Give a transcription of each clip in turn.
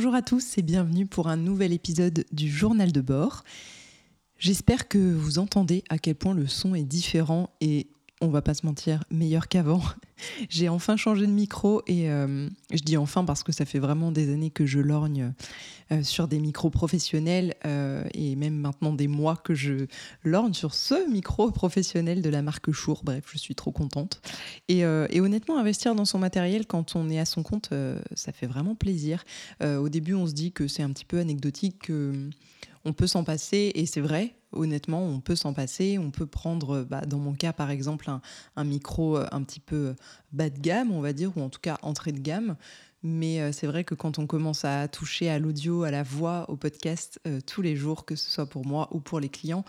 Bonjour à tous et bienvenue pour un nouvel épisode du journal de bord. J'espère que vous entendez à quel point le son est différent et on va pas se mentir, meilleur qu'avant. J'ai enfin changé de micro et euh, je dis enfin parce que ça fait vraiment des années que je lorgne euh, sur des micros professionnels euh, et même maintenant des mois que je lorgne sur ce micro professionnel de la marque Chour. Bref, je suis trop contente. Et, et honnêtement, investir dans son matériel quand on est à son compte, ça fait vraiment plaisir. au début, on se dit que c'est un petit peu anecdotique, qu'on peut s'en passer et c'est vrai, honnêtement, on peut s'en passer. On peut prendre, bah, dans mon cas par exemple, un, micro euh, un petit peu euh, bas de gamme, on va dire, ou en tout cas entrée de gamme. Mais euh, c'est vrai que quand on commence à toucher à l'audio, à la voix, au podcast tous les jours, que ce soit pour moi ou pour les clients,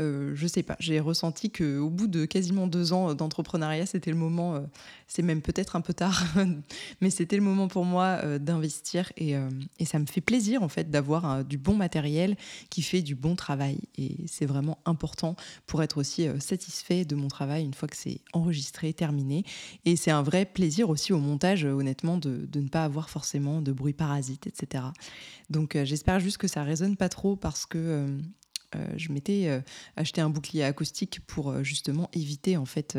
euh, je sais pas, j'ai ressenti qu'au bout de quasiment deux ans d'entrepreneuriat, c'était le moment, euh, c'est même peut-être un peu tard, mais c'était le moment pour moi euh, d'investir et, et, ça me fait plaisir en fait d'avoir du bon matériel qui fait du bon travail et c'est vraiment important pour être aussi satisfait de mon travail une fois que c'est enregistré, terminé et c'est un vrai plaisir aussi au montage honnêtement de, de, ne pas avoir forcément de bruit parasite, etc. Donc j'espère juste que ça résonne pas trop parce que euh, je m'étais euh, acheté un bouclier acoustique pour euh, justement éviter, en fait,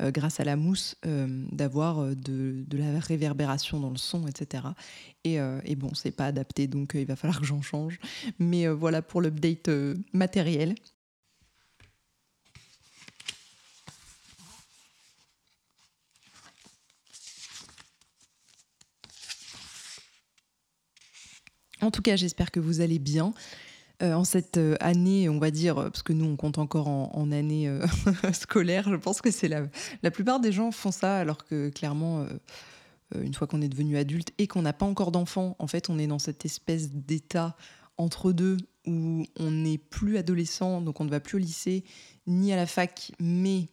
grâce à la mousse, d'avoir de, la réverbération dans le son, etc. Et, et bon, c'est pas adapté, donc il va falloir que j'en change. Mais voilà pour l'update matériel. En tout cas, j'espère que vous allez bien. Euh, en cette euh, année, on va dire, parce que nous on compte encore en, année euh, scolaire, je pense que c'est la, la plupart des gens font ça, alors que clairement, une fois qu'on est devenu adulte et qu'on n'a pas encore d'enfants, en fait, on est dans cette espèce d'état entre deux où on n'est plus adolescent, donc on ne va plus au lycée ni à la fac, mais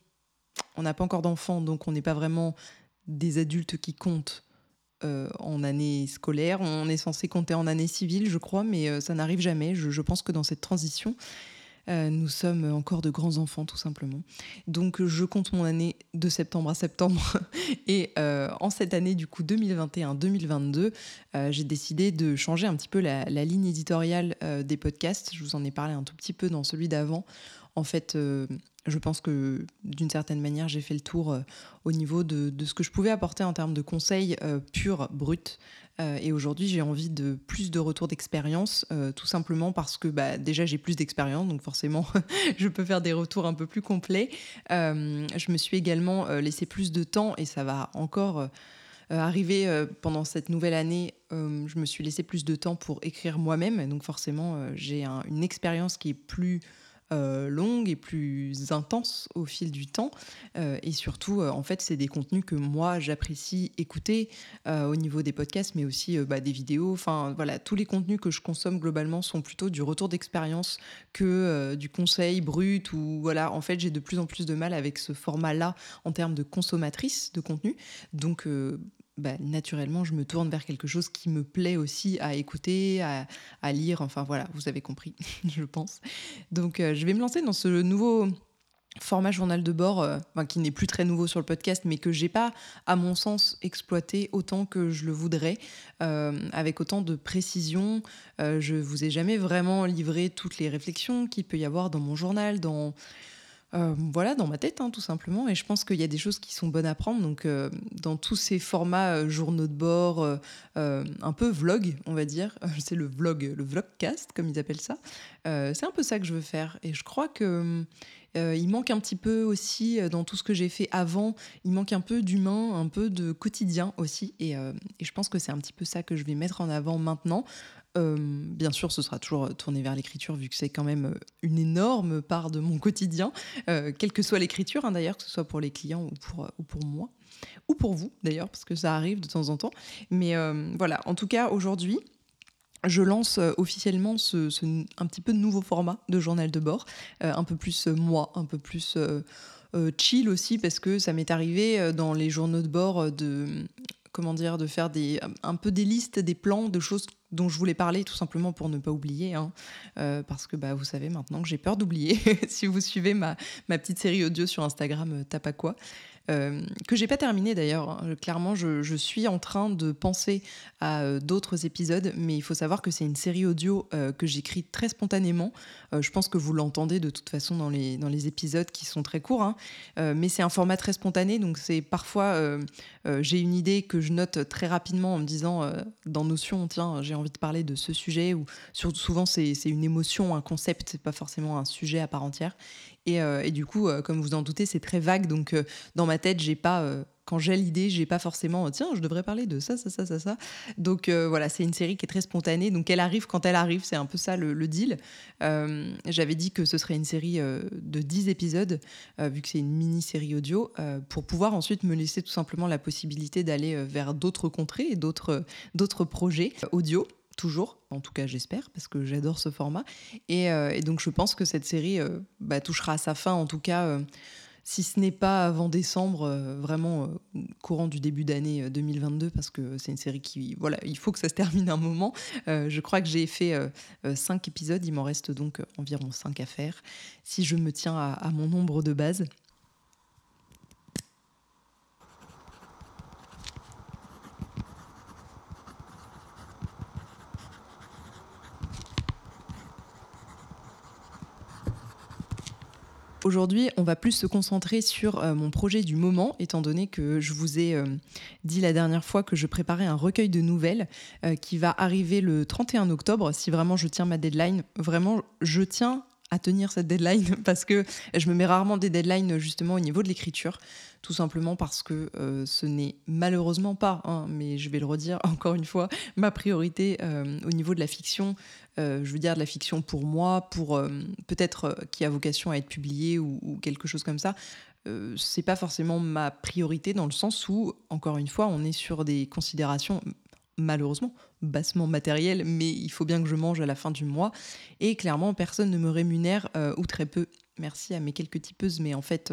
on n'a pas encore d'enfants, donc on n'est pas vraiment des adultes qui comptent euh, en année scolaire. On est censé compter en année civile, je crois, mais euh, ça n'arrive jamais. Je, pense que dans cette transition, euh, nous sommes encore de grands enfants, tout simplement. Donc, je compte mon année de septembre à septembre. Et en cette année, du coup, 2021-2022, j'ai décidé de changer un petit peu la, la ligne éditoriale des podcasts. Je vous en ai parlé un tout petit peu dans celui d'avant. En fait, je pense que d'une certaine manière, j'ai fait le tour euh, au niveau de, ce que je pouvais apporter en termes de conseils euh, purs, bruts. Euh, et aujourd'hui, j'ai envie de plus de retours d'expérience, tout simplement parce que bah, déjà, j'ai plus d'expérience, donc forcément, je peux faire des retours un peu plus complets. je me suis également laissé plus de temps, et ça va encore arriver pendant cette nouvelle année. je me suis laissé plus de temps pour écrire moi-même, donc forcément, j'ai une expérience qui est plus euh, longue et plus intense au fil du temps. Euh, et surtout, euh, en fait, c'est des contenus que moi, j'apprécie écouter au niveau des podcasts, mais aussi bah, des vidéos. Enfin, voilà, tous les contenus que je consomme globalement sont plutôt du retour d'expérience que du conseil brut. Ou voilà, en fait, j'ai de plus en plus de mal avec ce format-là en termes de consommatrice de contenu. Donc, bah, naturellement, je me tourne vers quelque chose qui me plaît aussi à écouter, à, lire. Enfin voilà, vous avez compris, je pense. Donc euh, je vais me lancer dans ce nouveau format journal de bord, euh, qui n'est plus très nouveau sur le podcast, mais que j'ai pas, à mon sens, exploité autant que je le voudrais, euh, avec autant de précision. je vous ai jamais vraiment livré toutes les réflexions qu'il peut y avoir dans mon journal, dans euh, voilà, dans ma tête, hein, tout simplement. Et je pense qu'il y a des choses qui sont bonnes à prendre. Donc, euh, dans tous ces formats euh, journaux de bord, un peu vlog, on va dire, c'est le vlog, le vlogcast, comme ils appellent ça. c'est un peu ça que je veux faire. Et je crois que. il manque un petit peu aussi dans tout ce que j'ai fait avant, il manque un peu d'humain, un peu de quotidien aussi. Et, et je pense que c'est un petit peu ça que je vais mettre en avant maintenant. Euh, bien sûr, ce sera toujours tourné vers l'écriture, vu que c'est quand même euh, une énorme part de mon quotidien, euh, quelle que soit l'écriture, hein, d'ailleurs, que ce soit pour les clients ou pour, ou pour moi, ou pour vous, d'ailleurs, parce que ça arrive de temps en temps. Mais voilà, en tout cas, aujourd'hui, je lance officiellement ce, un petit peu nouveau format de journal de bord, un peu plus moi, un peu plus chill aussi, parce que ça m'est arrivé dans les journaux de bord de comment dire, de faire des, un peu des listes, des plans de choses dont je voulais parler tout simplement pour ne pas oublier, hein, parce que bah, vous savez maintenant que j'ai peur d'oublier. si vous suivez ma, ma, petite série audio sur Instagram, Tape à quoi euh, que j'ai pas terminé d'ailleurs. Hein. Clairement, je, suis en train de penser à euh, d'autres épisodes, mais il faut savoir que c'est une série audio euh, que j'écris très spontanément. je pense que vous l'entendez de toute façon dans les, dans les épisodes qui sont très courts, hein. mais c'est un format très spontané, donc c'est parfois j'ai une idée que je note très rapidement en me disant dans Notion, tiens, j'ai envie de parler de ce sujet, ou souvent c'est une émotion, un concept, c'est pas forcément un sujet à part entière. Euh, et, du coup, euh, comme vous en doutez, c'est très vague. Donc, euh, dans ma tête, j'ai pas quand j'ai l'idée, j'ai pas forcément tiens, je devrais parler de ça, ça, ça, ça. Donc voilà, c'est une série qui est très spontanée. Donc elle arrive quand elle arrive, c'est un peu ça le, deal. J'avais dit que ce serait une série de 10 épisodes, vu que c'est une mini-série audio, pour pouvoir ensuite me laisser tout simplement la possibilité d'aller vers d'autres contrées et d'autres projets audio toujours, en tout cas j'espère, parce que j'adore ce format. Et, euh, donc je pense que cette série euh, bah, touchera à sa fin, en tout cas, euh, si ce n'est pas avant décembre, vraiment courant du début d'année 2022, parce que c'est une série qui, voilà, il faut que ça se termine un moment. je crois que j'ai fait cinq épisodes, il m'en reste donc environ cinq à faire, si je me tiens à mon nombre de base. Aujourd'hui, on va plus se concentrer sur euh, mon projet du moment, étant donné que je vous ai euh, dit la dernière fois que je préparais un recueil de nouvelles euh, qui va arriver le 31 octobre. Si vraiment je tiens ma deadline, vraiment, je tiens à tenir cette deadline parce que je me mets rarement des deadlines justement au niveau de l'écriture, tout simplement parce que ce n'est malheureusement pas, hein, mais je vais le redire encore une fois, ma priorité au niveau de la fiction. Euh, je veux dire de la fiction pour moi, pour euh, peut-être euh, qui a vocation à être publiée ou, quelque chose comme ça. c'est pas forcément ma priorité dans le sens où, encore une fois, on est sur des considérations malheureusement bassement matérielles, mais il faut bien que je mange à la fin du mois. Et clairement, personne ne me rémunère ou très peu. Merci à mes quelques tipeuses, mais en fait,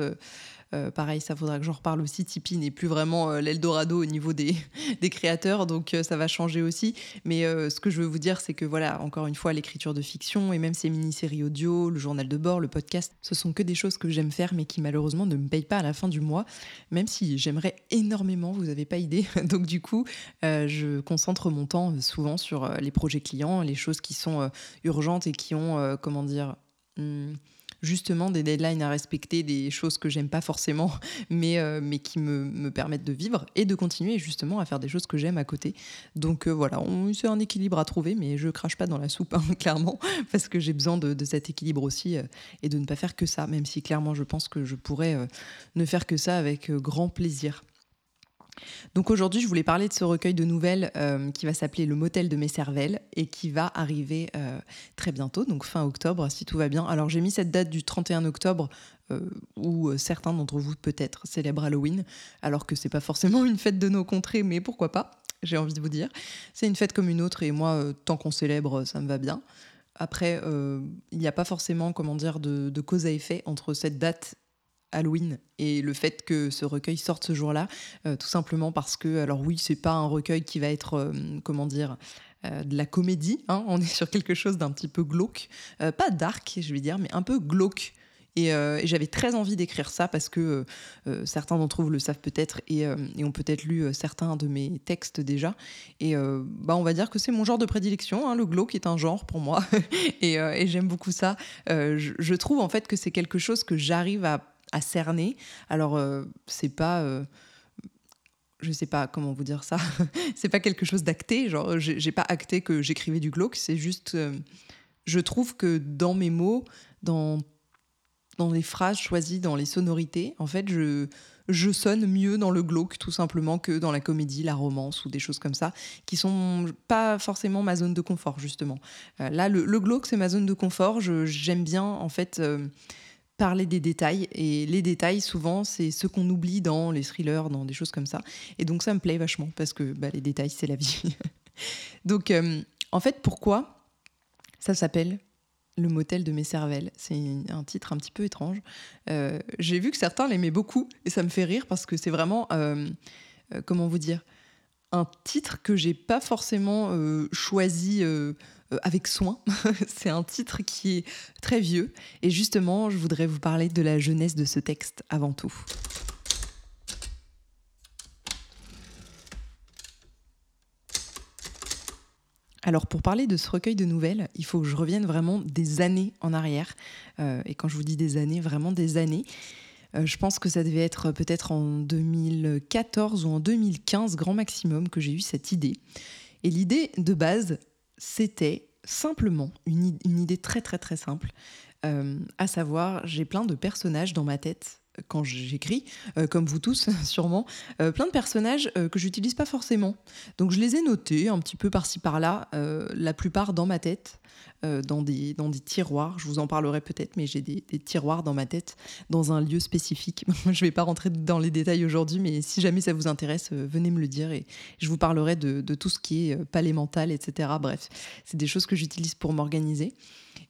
euh, pareil, ça faudra que j'en reparle aussi. Tipeee n'est plus vraiment euh, l'Eldorado au niveau des, créateurs, donc euh, ça va changer aussi. Mais ce que je veux vous dire, c'est que voilà, encore une fois, l'écriture de fiction et même ces mini-séries audio, le journal de bord, le podcast, ce sont que des choses que j'aime faire, mais qui malheureusement ne me payent pas à la fin du mois, même si j'aimerais énormément, vous n'avez pas idée. donc du coup, je concentre mon temps souvent sur les projets clients, les choses qui sont urgentes et qui ont, comment dire, hmm, justement des deadlines à respecter, des choses que j'aime pas forcément, mais, euh, mais qui me, me, permettent de vivre et de continuer justement à faire des choses que j'aime à côté. Donc euh, voilà, c'est un équilibre à trouver, mais je crache pas dans la soupe, hein, clairement, parce que j'ai besoin de, cet équilibre aussi euh, et de ne pas faire que ça, même si clairement je pense que je pourrais ne faire que ça avec grand plaisir. Donc aujourd'hui, je voulais parler de ce recueil de nouvelles euh, qui va s'appeler Le motel de mes cervelles et qui va arriver euh, très bientôt, donc fin octobre, si tout va bien. Alors j'ai mis cette date du 31 octobre euh, où certains d'entre vous peut-être célèbrent Halloween, alors que c'est pas forcément une fête de nos contrées, mais pourquoi pas J'ai envie de vous dire. C'est une fête comme une autre et moi, tant qu'on célèbre, ça me va bien. Après, il n'y a pas forcément, comment dire, de, de cause à effet entre cette date Halloween et le fait que ce recueil sorte ce jour-là, euh, tout simplement parce que, alors oui, c'est pas un recueil qui va être, euh, comment dire, euh, de la comédie, hein. on est sur quelque chose d'un petit peu glauque, pas dark, je vais dire, mais un peu glauque. Et, j'avais très envie d'écrire ça parce que certains d'entre vous le savent peut-être et, ont peut-être lu certains de mes textes déjà. Et bah, on va dire que c'est mon genre de prédilection. Hein. Le glauque est un genre pour moi et, j'aime beaucoup ça. Je, je, trouve en fait que c'est quelque chose que j'arrive à à cerner. Alors, euh, c'est pas. Euh, je sais pas comment vous dire ça. c'est pas quelque chose d'acté. Genre, j'ai pas acté que j'écrivais du glauque. C'est juste. Euh, je trouve que dans mes mots, dans, dans les phrases choisies, dans les sonorités, en fait, je, je sonne mieux dans le glauque tout simplement que dans la comédie, la romance ou des choses comme ça, qui sont pas forcément ma zone de confort justement. là, le, le glauque, c'est ma zone de confort. J'aime bien en fait parler des détails. Et les détails, souvent, c'est ce qu'on oublie dans les thrillers, dans des choses comme ça. Et donc, ça me plaît vachement parce que bah, les détails, c'est la vie. donc, euh, en fait, pourquoi ça s'appelle Le motel de mes cervelles? C'est un titre un petit peu étrange. Euh, j'ai vu que certains l'aimaient beaucoup et ça me fait rire parce que c'est vraiment, euh, comment vous dire, un titre que j'ai pas forcément choisi avec soin. c'est un titre qui est très vieux. Et justement, je voudrais vous parler de la jeunesse de ce texte avant tout. Alors pour parler de ce recueil de nouvelles, il faut que je revienne vraiment des années en arrière. Euh, et quand je vous dis des années, vraiment des années. Euh, je pense que ça devait être peut-être en 2014 ou en 2015, grand maximum, que j'ai eu cette idée. Et l'idée de base, c'était simplement une, idée très très très simple. Euh, à savoir, j'ai plein de personnages dans ma tête quand j'écris, euh, comme vous tous sûrement, euh, plein de personnages euh, que j'utilise pas forcément. Donc je les ai notés un petit peu par-ci par-là, la plupart dans ma tête, dans, des, dans des tiroirs. Je vous en parlerai peut-être, mais j'ai des, tiroirs dans ma tête, dans un lieu spécifique. je vais pas rentrer dans les détails aujourd'hui, mais si jamais ça vous intéresse, venez me le dire et je vous parlerai de, de tout ce qui est palais mental, etc. Bref, c'est des choses que j'utilise pour m'organiser.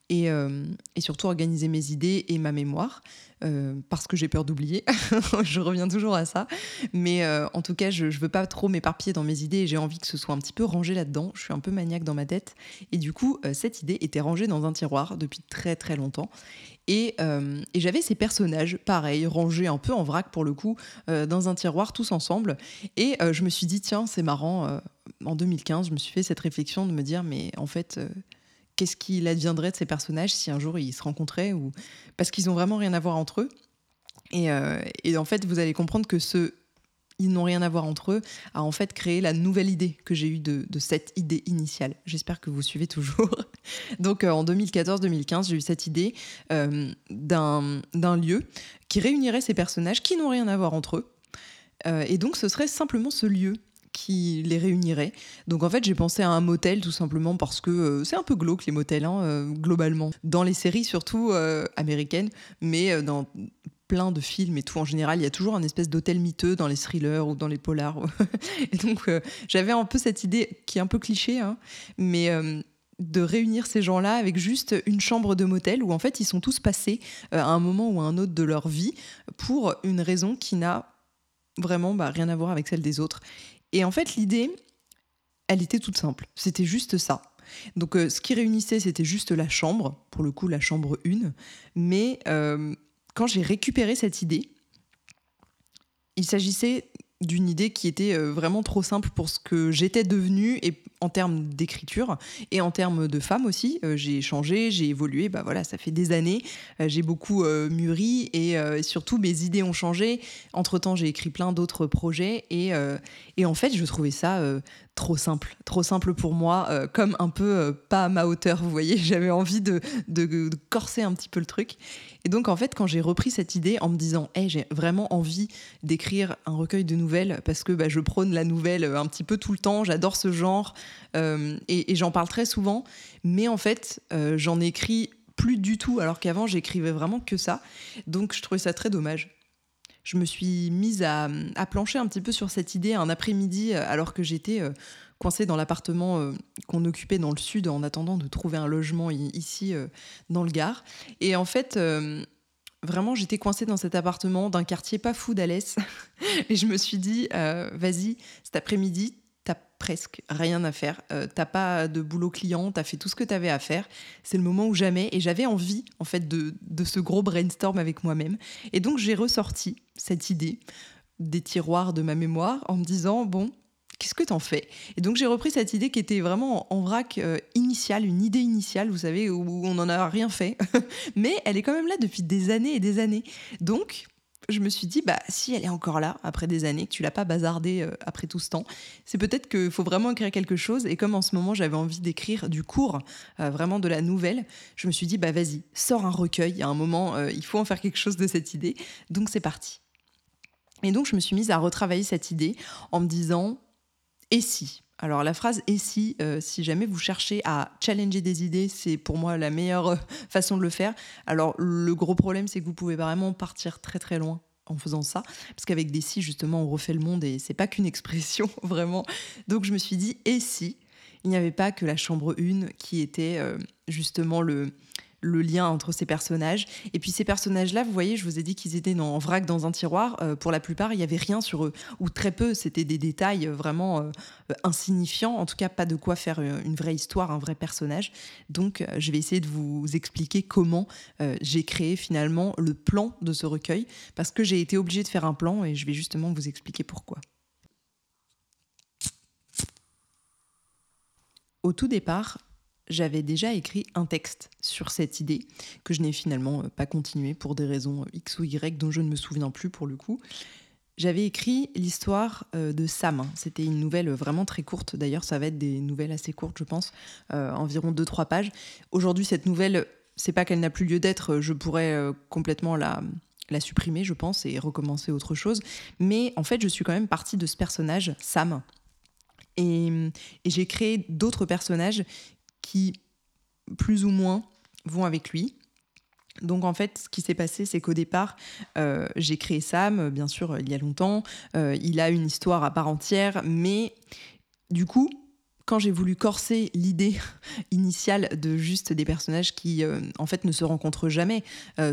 Et, et, surtout organiser mes idées et ma mémoire. Euh, parce que j'ai peur d'oublier. je reviens toujours à ça. Mais euh, en tout cas, je ne veux pas trop m'éparpiller dans mes idées et j'ai envie que ce soit un petit peu rangé là-dedans. Je suis un peu maniaque dans ma tête. Et du coup, euh, cette idée était rangée dans un tiroir depuis très très longtemps. Et, et j'avais ces personnages, pareil, rangés un peu en vrac pour le coup, dans un tiroir tous ensemble. Et je me suis dit, tiens, c'est marrant. en 2015, je me suis fait cette réflexion de me dire, mais en fait qu'est-ce qu'il adviendrait de ces personnages si un jour ils se rencontraient ou parce qu'ils n'ont vraiment rien à voir entre eux. Euh, et, en fait, vous allez comprendre que ce ils n'ont rien à voir entre eux a en fait créé la nouvelle idée que j'ai eue de, cette idée initiale. J'espère que vous suivez toujours. Donc euh, en 2014-2015, j'ai eu cette idée euh, d'un lieu qui réunirait ces personnages qui n'ont rien à voir entre eux. et donc ce serait simplement ce lieu qui les réunirait. Donc en fait, j'ai pensé à un motel tout simplement parce que euh, c'est un peu glauque les motels, hein, euh, globalement. Dans les séries surtout euh, américaines, mais dans plein de films et tout en général, il y a toujours un espèce d'hôtel miteux dans les thrillers ou dans les polars. et donc j'avais un peu cette idée qui est un peu cliché, hein, mais de réunir ces gens-là avec juste une chambre de motel où en fait ils sont tous passés à un moment ou à un autre de leur vie pour une raison qui n'a vraiment bah, rien à voir avec celle des autres. Et en fait, l'idée, elle était toute simple. C'était juste ça. Donc, euh, ce qui réunissait, c'était juste la chambre, pour le coup, la chambre 1. Mais euh, quand j'ai récupéré cette idée, il s'agissait d'une idée qui était euh, vraiment trop simple pour ce que j'étais devenue et en termes d'écriture et en termes de femme aussi. Euh, j'ai changé, j'ai évolué. Bah voilà, ça fait des années. Euh, j'ai beaucoup mûri et surtout mes idées ont changé. Entre temps, j'ai écrit plein d'autres projets et, et en fait, je trouvais ça trop simple, trop simple pour moi, euh, comme un peu euh, pas à ma hauteur, vous voyez, j'avais envie de, corser un petit peu le truc. Et donc en fait, quand j'ai repris cette idée en me disant, hey, j'ai vraiment envie d'écrire un recueil de nouvelles parce que bah, je prône la nouvelle euh, un petit peu tout le temps, j'adore ce genre et, et j'en parle très souvent, mais en fait, j'en écris plus du tout, alors qu'avant j'écrivais vraiment que ça. Donc je trouvais ça très dommage je me suis mise à, plancher un petit peu sur cette idée un après-midi euh, alors que j'étais euh, coincée dans l'appartement euh, qu'on occupait dans le sud en attendant de trouver un logement ici dans le Gard. Et en fait, vraiment, j'étais coincée dans cet appartement d'un quartier pas fou d'Alès. et je me suis dit, vas-y, cet après-midi, presque rien à faire. Euh, t'as pas de boulot client, t'as fait tout ce que t'avais à faire. C'est le moment où jamais. Et j'avais envie, en fait, de, ce gros brainstorm avec moi-même. Et donc, j'ai ressorti cette idée des tiroirs de ma mémoire en me disant, bon, qu'est-ce que t'en fais? Et donc, j'ai repris cette idée qui était vraiment en, vrac euh, initiale, une idée initiale, vous savez, où on n'en a rien fait. Mais elle est quand même là depuis des années et des années. Donc, je me suis dit, bah, si elle est encore là après des années, que tu l'as pas bazardée euh, après tout ce temps, c'est peut-être qu'il faut vraiment écrire quelque chose. Et comme en ce moment, j'avais envie d'écrire du cours, euh, vraiment de la nouvelle, je me suis dit, bah, vas-y, sors un recueil. À un moment, euh, il faut en faire quelque chose de cette idée. Donc, c'est parti. Et donc, je me suis mise à retravailler cette idée en me disant, et si? Alors la phrase et si, euh, si jamais vous cherchez à challenger des idées, c'est pour moi la meilleure euh, façon de le faire. Alors le gros problème, c'est que vous pouvez vraiment partir très très loin en faisant ça, parce qu'avec des si justement on refait le monde et c'est pas qu'une expression vraiment. Donc je me suis dit et si? Il n'y avait pas que la chambre 1 qui était euh, justement le le lien entre ces personnages. Et puis ces personnages-là, vous voyez, je vous ai dit qu'ils étaient en vrac dans un tiroir. Euh, pour la plupart, il n'y avait rien sur eux, ou très peu. C'était des détails vraiment euh, insignifiants. En tout cas, pas de quoi faire une vraie histoire, un vrai personnage. Donc, euh, je vais essayer de vous expliquer comment j'ai créé finalement le plan de ce recueil, parce que j'ai été obligée de faire un plan, et je vais justement vous expliquer pourquoi. Au tout départ, j'avais déjà écrit un texte sur cette idée, que je n'ai finalement euh, pas continué pour des raisons euh, X ou Y dont je ne me souviens plus pour le coup. J'avais écrit l'histoire euh, de Sam. C'était une nouvelle vraiment très courte. D'ailleurs, ça va être des nouvelles assez courtes, je pense, environ 2-3 pages. Aujourd'hui, cette nouvelle, c'est pas qu'elle n'a plus lieu d'être. Je pourrais complètement la, la supprimer, je pense, et recommencer autre chose. Mais en fait, je suis quand même partie de ce personnage, Sam. et j'ai créé d'autres personnages qui, plus ou moins, vont avec lui. Donc en fait, ce qui s'est passé, c'est qu'au départ, euh, j'ai créé Sam, bien sûr, il y a longtemps. Euh, il a une histoire à part entière, mais du coup, quand j'ai voulu corser l'idée initiale de juste des personnages qui, euh, en fait, ne se rencontrent jamais,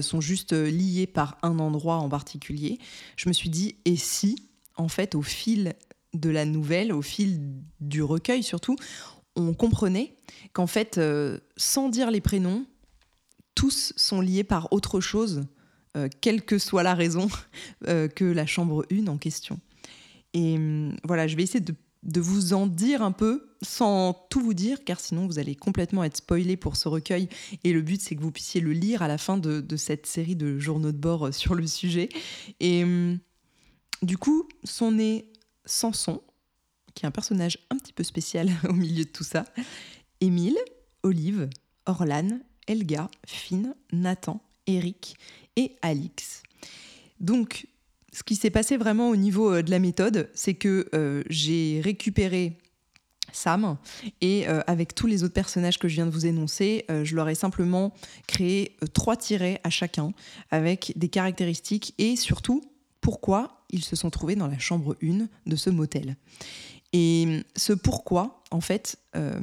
sont juste liés par un endroit en particulier, je me suis dit, et si, en fait, au fil de la nouvelle, au fil du recueil surtout, on comprenait qu'en fait, euh, sans dire les prénoms, tous sont liés par autre chose, euh, quelle que soit la raison, euh, que la chambre 1 en question. Et hum, voilà, je vais essayer de, vous en dire un peu sans tout vous dire, car sinon vous allez complètement être spoilé pour ce recueil. Et le but, c'est que vous puissiez le lire à la fin de, cette série de journaux de bord sur le sujet. Et hum, du coup, son nez Samson, qui est un personnage un petit peu spécial au milieu de tout ça. Émile, Olive, Orlan, Elga, Finn, Nathan, Eric et Alix. Donc, ce qui s'est passé vraiment au niveau euh, de la méthode, c'est que euh, j'ai récupéré Sam et euh, avec tous les autres personnages que je viens de vous énoncer, je leur ai simplement créé trois tirets à chacun avec des caractéristiques et surtout pourquoi ils se sont trouvés dans la chambre 1 de ce motel. Et ce pourquoi, en fait, euh,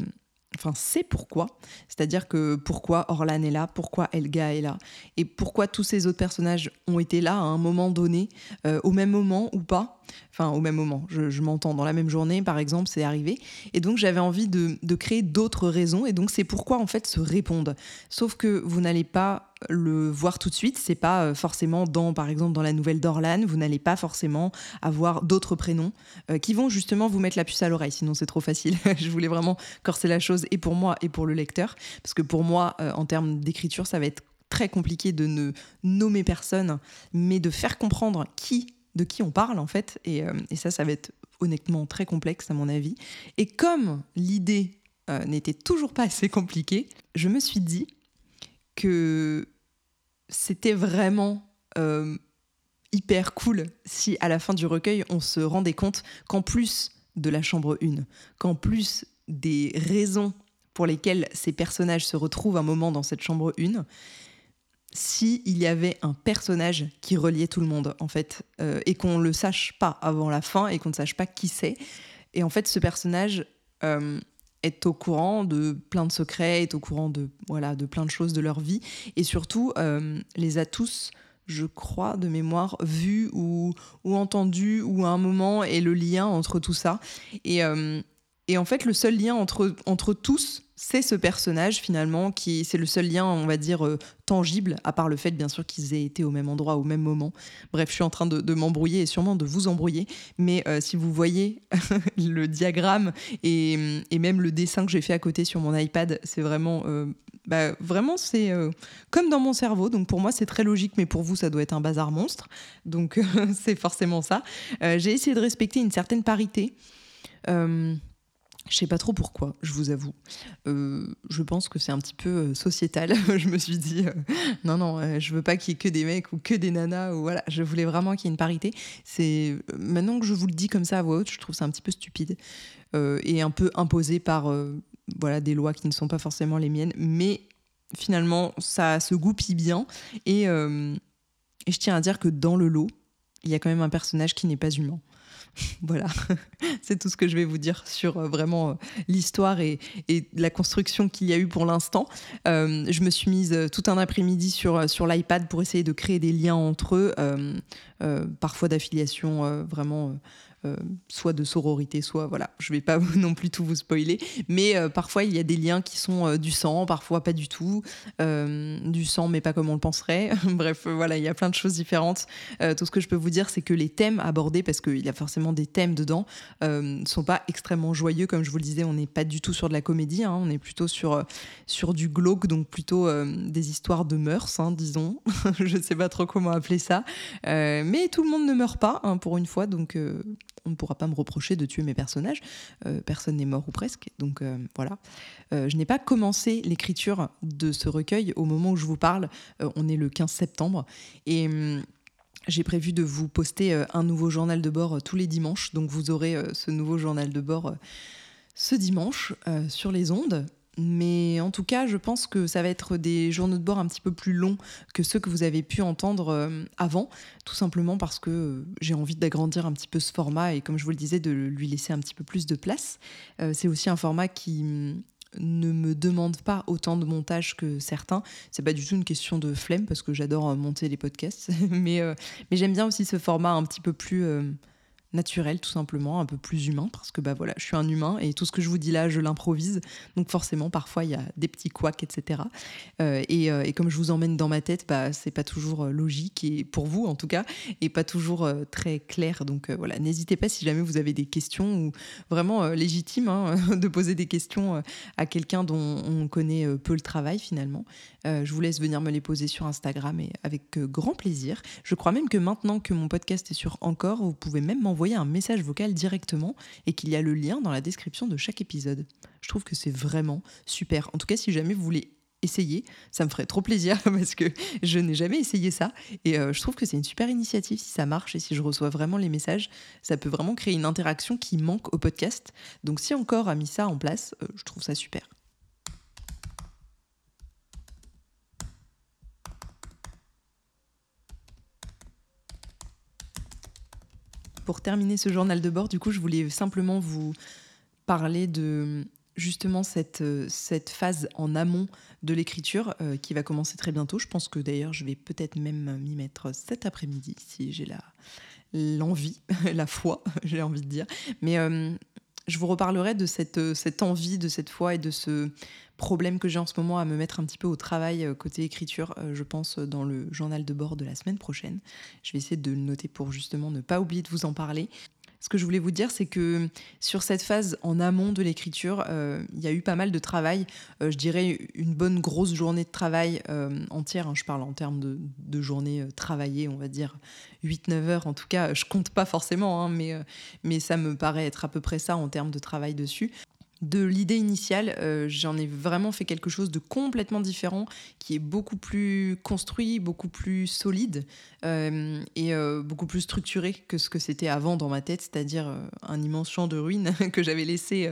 enfin c'est pourquoi, c'est-à-dire que pourquoi Orlan est là, pourquoi Elga est là, et pourquoi tous ces autres personnages ont été là à un moment donné, euh, au même moment ou pas, enfin au même moment, je, m'entends, dans la même journée par exemple, c'est arrivé, et donc j'avais envie de, créer d'autres raisons, et donc c'est pourquoi en fait se répondent. Sauf que vous n'allez pas le voir tout de suite. C'est pas euh, forcément dans, par exemple, dans la nouvelle d'Orlan, vous n'allez pas forcément avoir d'autres prénoms euh, qui vont justement vous mettre la puce à l'oreille. Sinon, c'est trop facile. je voulais vraiment corser la chose et pour moi et pour le lecteur, parce que pour moi, euh, en termes d'écriture, ça va être très compliqué de ne nommer personne, mais de faire comprendre qui, de qui on parle en fait. Et, et ça, ça va être honnêtement très complexe à mon avis. Et comme l'idée n'était toujours pas assez compliquée, je me suis dit que c'était vraiment euh, hyper cool si à la fin du recueil, on se rendait compte qu'en plus de la chambre 1, qu'en plus des raisons pour lesquelles ces personnages se retrouvent un moment dans cette chambre 1, s'il y avait un personnage qui reliait tout le monde, en fait, euh, et qu'on ne le sache pas avant la fin et qu'on ne sache pas qui c'est. Et en fait, ce personnage, euh, est au courant de plein de secrets, est au courant de, voilà, de plein de choses de leur vie, et surtout euh, les a tous, je crois, de mémoire, vus ou, ou entendus, ou à un moment, et le lien entre tout ça. Et, et en fait, le seul lien entre, entre tous, c'est ce personnage finalement qui c'est le seul lien on va dire euh, tangible à part le fait bien sûr qu'ils aient été au même endroit au même moment. Bref je suis en train de, m'embrouiller et sûrement de vous embrouiller. Mais euh, si vous voyez le diagramme et, même le dessin que j'ai fait à côté sur mon iPad c'est vraiment euh, bah, vraiment c'est comme dans mon cerveau. Donc pour moi c'est très logique mais pour vous ça doit être un bazar monstre. Donc c'est forcément ça. J'ai essayé de respecter une certaine parité je sais pas trop pourquoi, je vous avoue. Euh, je pense que c'est un petit peu euh, sociétal. je me suis dit, euh, non, non, je veux pas qu'il y ait que des mecs ou que des nanas. Ou voilà, je voulais vraiment qu'il y ait une parité. C'est maintenant que je vous le dis comme ça à voix haute, je trouve ça un petit peu stupide et un peu imposé par voilà des lois qui ne sont pas forcément les miennes. Mais finalement, ça se goupille bien et, et je tiens à dire que dans le lot, il y a quand même un personnage qui n'est pas humain. voilà, c'est tout ce que je vais vous dire sur euh, vraiment euh, l'histoire et, la construction qu'il y a eu pour l'instant. Euh, je me suis mise tout un après-midi sur, sur l'iPad pour essayer de créer des liens entre eux, parfois d'affiliation vraiment soit de sororité, soit voilà, je vais pas non plus tout vous spoiler, mais euh, parfois il y a des liens qui sont euh, du sang, parfois pas du tout, du sang mais pas comme on le penserait. Bref, voilà, il y a plein de choses différentes. tout ce que je peux vous dire, c'est que les thèmes abordés, parce qu'il y a forcément des thèmes dedans, ne sont pas extrêmement joyeux, comme je vous le disais, on n'est pas du tout sur de la comédie, hein. on est plutôt sur, sur du glauque, donc plutôt des histoires de mœurs, hein, disons. je ne sais pas trop comment appeler ça, mais tout le monde ne meurt pas, hein, pour une fois, donc on ne pourra pas me reprocher de tuer mes personnages. Euh, personne n'est mort ou presque. Donc euh, voilà. Euh, je n'ai pas commencé l'écriture de ce recueil au moment où je vous parle. on est le 15 septembre. Et. Hum, j'ai prévu de vous poster un nouveau journal de bord tous les dimanches. Donc vous aurez ce nouveau journal de bord ce dimanche sur les ondes. Mais en tout cas, je pense que ça va être des journaux de bord un petit peu plus longs que ceux que vous avez pu entendre euh, avant, tout simplement parce que euh, j'ai envie d'agrandir un petit peu ce format et comme je vous le disais, de lui laisser un petit peu plus de place. Euh, c'est aussi un format qui mm, ne me demande pas autant de montage que certains. C'est pas du tout une question de flemme parce que j'adore monter les podcasts, mais, mais j'aime bien aussi ce format un petit peu plus naturel tout simplement, un peu plus humain parce que bah voilà, je suis un humain et tout ce que je vous dis là, je l'improvise. Donc forcément, parfois il y a des petits couacs, etc. Euh, euh, et, comme je vous emmène dans ma tête, bah c'est pas toujours euh, logique et pour vous en tout cas, et pas toujours très clair. Donc voilà, n'hésitez pas si jamais vous avez des questions ou vraiment légitimes hein, de poser des questions à quelqu'un dont on connaît peu le travail finalement. je vous laisse venir me les poser sur Instagram et avec grand plaisir. Je crois même que maintenant que mon podcast est sur Encore, vous pouvez même m'envoyer un message vocal directement et qu'il y a le lien dans la description de chaque épisode. Je trouve que c'est vraiment super. En tout cas, si jamais vous voulez essayer, ça me ferait trop plaisir parce que je n'ai jamais essayé ça et euh, je trouve que c'est une super initiative si ça marche et si je reçois vraiment les messages, ça peut vraiment créer une interaction qui manque au podcast. Donc si encore a mis ça en place, euh, je trouve ça super. Pour terminer ce journal de bord, du coup, je voulais simplement vous parler de justement cette, cette phase en amont de l'écriture euh, qui va commencer très bientôt. Je pense que d'ailleurs, je vais peut-être même m'y mettre cet après-midi si j'ai la l'envie, la foi, j'ai envie de dire. Mais euh, je vous reparlerai de cette, cette envie, de cette foi et de ce problème que j'ai en ce moment à me mettre un petit peu au travail euh, côté écriture, euh, je pense, euh, dans le journal de bord de la semaine prochaine. Je vais essayer de le noter pour justement ne pas oublier de vous en parler. Ce que je voulais vous dire, c'est que sur cette phase en amont de l'écriture, il y a eu pas mal de travail. je dirais une bonne grosse journée de travail entière. Hein. je parle en termes de, de journée travaillée, on va dire 8-9 heures. En tout cas, je compte pas forcément, hein, mais, mais ça me paraît être à peu près ça en termes de travail dessus de l'idée initiale, euh, j'en ai vraiment fait quelque chose de complètement différent, qui est beaucoup plus construit, beaucoup plus solide euh, et euh, beaucoup plus structuré que ce que c'était avant dans ma tête, c'est-à-dire un immense champ de ruines que j'avais laissé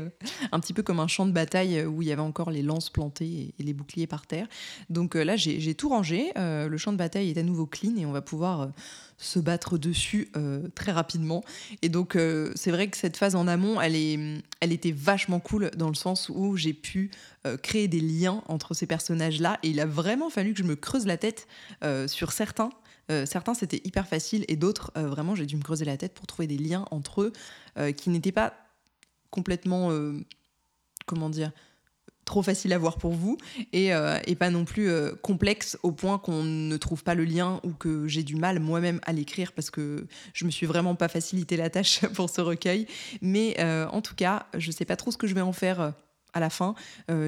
un petit peu comme un champ de bataille où il y avait encore les lances plantées et, les boucliers par terre. Donc là, j'ai tout rangé, le champ de bataille est à nouveau clean et on va pouvoir se battre dessus euh, très rapidement. Et donc, euh, c'est vrai que cette phase en amont, elle, était vachement cool dans le sens où j'ai pu euh, créer des liens entre ces personnages-là. Et il a vraiment fallu que je me creuse la tête sur certains. certains, c'était hyper facile et d'autres, vraiment, j'ai dû me creuser la tête pour trouver des liens entre eux qui n'étaient pas complètement, comment dire, trop facile à voir pour vous et, euh, pas non plus euh, complexe au point qu'on ne trouve pas le lien ou que j'ai du mal moi-même à l'écrire parce que je me suis vraiment pas facilité la tâche pour ce recueil. Mais euh, en tout cas, je sais pas trop ce que je vais en faire à la fin.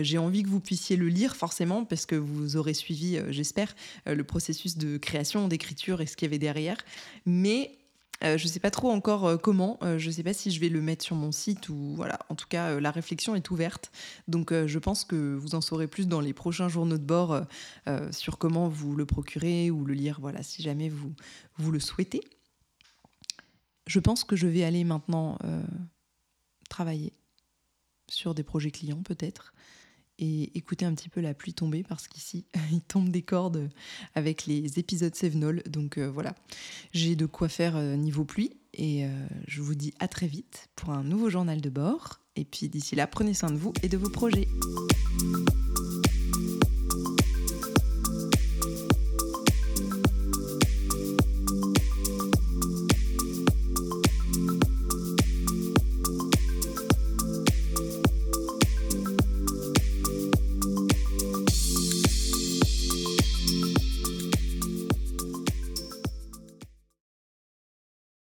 j'ai envie que vous puissiez le lire forcément parce que vous aurez suivi, j'espère, le processus de création, d'écriture et ce qu'il y avait derrière. Mais euh, je ne sais pas trop encore euh, comment. Euh, je ne sais pas si je vais le mettre sur mon site ou voilà. En tout cas, la réflexion est ouverte. Donc, je pense que vous en saurez plus dans les prochains journaux de bord sur comment vous le procurer ou le lire. Voilà, si jamais vous vous le souhaitez. Je pense que je vais aller maintenant travailler sur des projets clients peut-être et écouter un petit peu la pluie tomber parce qu'ici, il tombe des cordes avec les épisodes Sevenol. Donc voilà, j'ai de quoi faire niveau pluie et je vous dis à très vite pour un nouveau journal de bord. Et puis d'ici là, prenez soin de vous et de vos projets.